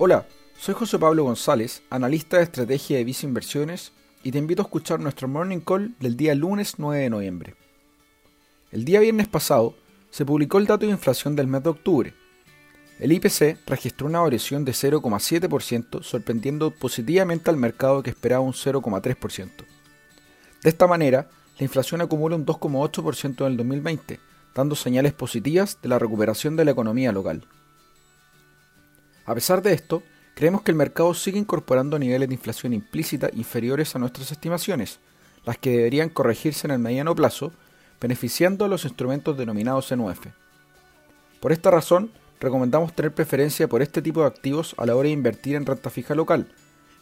Hola, soy José Pablo González, analista de estrategia de Visa Inversiones, y te invito a escuchar nuestro Morning Call del día lunes 9 de noviembre. El día viernes pasado se publicó el dato de inflación del mes de octubre. El IPC registró una variación de 0,7%, sorprendiendo positivamente al mercado que esperaba un 0,3%. De esta manera, la inflación acumula un 2,8% en el 2020, dando señales positivas de la recuperación de la economía local. A pesar de esto, creemos que el mercado sigue incorporando niveles de inflación implícita inferiores a nuestras estimaciones, las que deberían corregirse en el mediano plazo, beneficiando a los instrumentos denominados en UF. Por esta razón, recomendamos tener preferencia por este tipo de activos a la hora de invertir en renta fija local,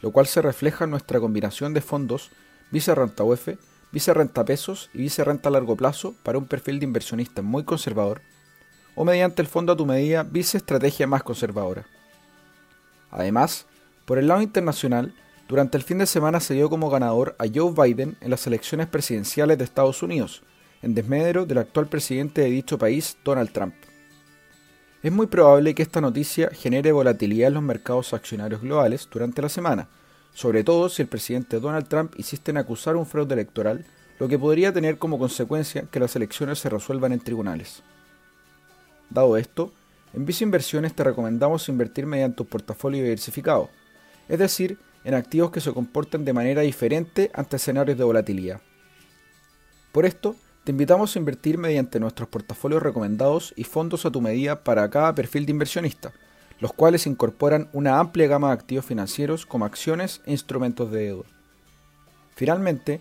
lo cual se refleja en nuestra combinación de fondos Vice Renta UF, Vice Renta Pesos y Vice Renta a largo plazo para un perfil de inversionista muy conservador, o mediante el fondo a tu medida Vice Estrategia más conservadora. Además, por el lado internacional, durante el fin de semana se dio como ganador a Joe Biden en las elecciones presidenciales de Estados Unidos, en desmedro del actual presidente de dicho país, Donald Trump. Es muy probable que esta noticia genere volatilidad en los mercados accionarios globales durante la semana, sobre todo si el presidente Donald Trump insiste en acusar un fraude electoral, lo que podría tener como consecuencia que las elecciones se resuelvan en tribunales. Dado esto, en Visa Inversiones te recomendamos invertir mediante un portafolio diversificado, es decir, en activos que se comporten de manera diferente ante escenarios de volatilidad. Por esto, te invitamos a invertir mediante nuestros portafolios recomendados y fondos a tu medida para cada perfil de inversionista, los cuales incorporan una amplia gama de activos financieros como acciones e instrumentos de deuda. Finalmente,